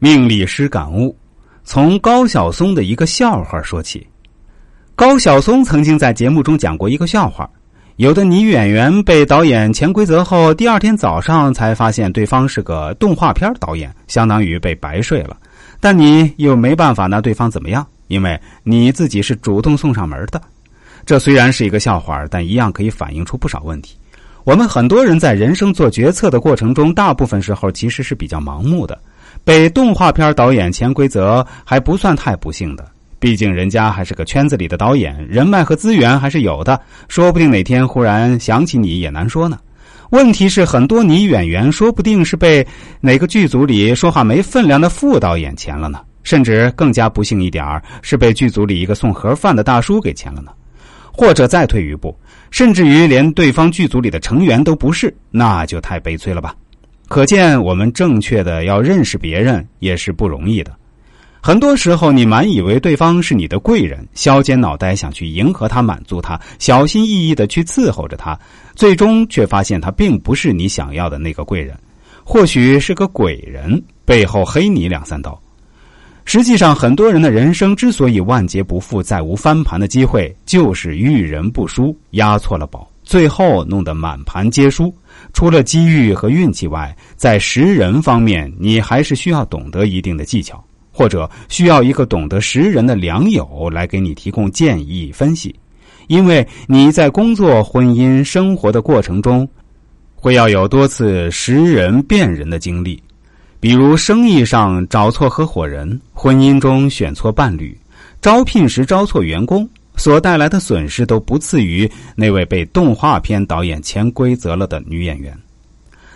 命理师感悟：从高晓松的一个笑话说起。高晓松曾经在节目中讲过一个笑话：有的女演员被导演潜规则后，第二天早上才发现对方是个动画片导演，相当于被白睡了。但你又没办法拿对方怎么样，因为你自己是主动送上门的。这虽然是一个笑话，但一样可以反映出不少问题。我们很多人在人生做决策的过程中，大部分时候其实是比较盲目的。被动画片导演潜规则还不算太不幸的，毕竟人家还是个圈子里的导演，人脉和资源还是有的，说不定哪天忽然想起你也难说呢。问题是，很多女演员说不定是被哪个剧组里说话没分量的副导演潜了呢，甚至更加不幸一点儿，是被剧组里一个送盒饭的大叔给潜了呢。或者再退一步，甚至于连对方剧组里的成员都不是，那就太悲催了吧。可见，我们正确的要认识别人也是不容易的。很多时候，你满以为对方是你的贵人，削尖脑袋想去迎合他、满足他，小心翼翼的去伺候着他，最终却发现他并不是你想要的那个贵人，或许是个鬼人，背后黑你两三刀。实际上，很多人的人生之所以万劫不复、再无翻盘的机会，就是遇人不淑，押错了宝。最后弄得满盘皆输，除了机遇和运气外，在识人方面，你还是需要懂得一定的技巧，或者需要一个懂得识人的良友来给你提供建议分析，因为你在工作、婚姻、生活的过程中，会要有多次识人辨人的经历，比如生意上找错合伙人，婚姻中选错伴侣，招聘时招错员工。所带来的损失都不次于那位被动画片导演潜规则了的女演员。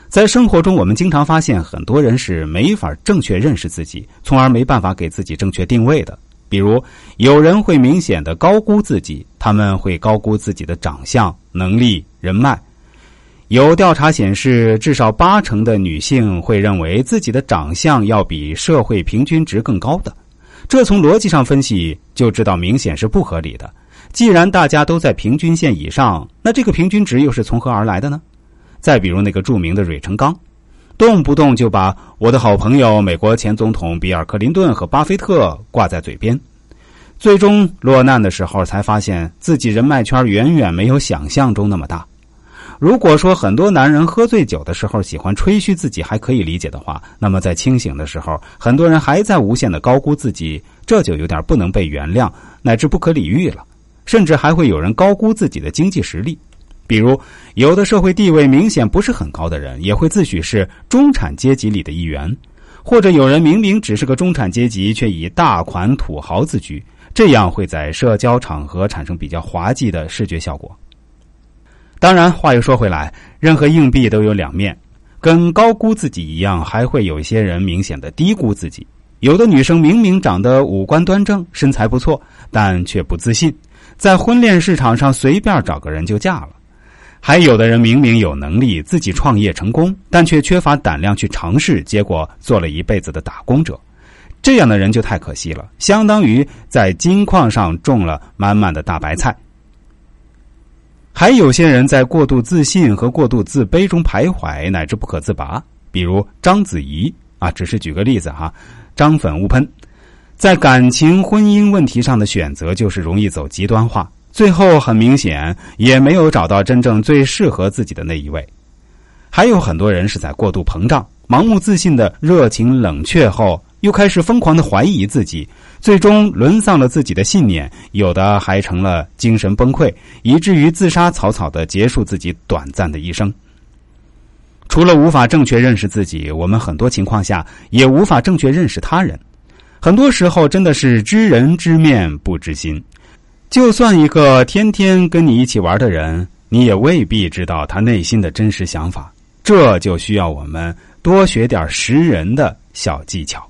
在生活中，我们经常发现很多人是没法正确认识自己，从而没办法给自己正确定位的。比如，有人会明显的高估自己，他们会高估自己的长相、能力、人脉。有调查显示，至少八成的女性会认为自己的长相要比社会平均值更高的。这从逻辑上分析就知道，明显是不合理的。既然大家都在平均线以上，那这个平均值又是从何而来的呢？再比如那个著名的芮成钢，动不动就把我的好朋友美国前总统比尔·克林顿和巴菲特挂在嘴边，最终落难的时候才发现自己人脉圈远远没有想象中那么大。如果说很多男人喝醉酒的时候喜欢吹嘘自己还可以理解的话，那么在清醒的时候，很多人还在无限的高估自己，这就有点不能被原谅乃至不可理喻了。甚至还会有人高估自己的经济实力，比如有的社会地位明显不是很高的人，也会自诩是中产阶级里的一员；或者有人明明只是个中产阶级，却以大款土豪自居，这样会在社交场合产生比较滑稽的视觉效果。当然，话又说回来，任何硬币都有两面，跟高估自己一样，还会有一些人明显的低估自己。有的女生明明长得五官端正，身材不错，但却不自信，在婚恋市场上随便找个人就嫁了。还有的人明明有能力自己创业成功，但却缺乏胆量去尝试，结果做了一辈子的打工者。这样的人就太可惜了，相当于在金矿上种了满满的大白菜。还有些人在过度自信和过度自卑中徘徊，乃至不可自拔。比如章子怡啊，只是举个例子哈，张粉勿喷。在感情、婚姻问题上的选择，就是容易走极端化，最后很明显也没有找到真正最适合自己的那一位。还有很多人是在过度膨胀、盲目自信的热情冷却后。又开始疯狂的怀疑自己，最终沦丧了自己的信念，有的还成了精神崩溃，以至于自杀，草草的结束自己短暂的一生。除了无法正确认识自己，我们很多情况下也无法正确认识他人。很多时候真的是知人知面不知心，就算一个天天跟你一起玩的人，你也未必知道他内心的真实想法。这就需要我们多学点识人的小技巧。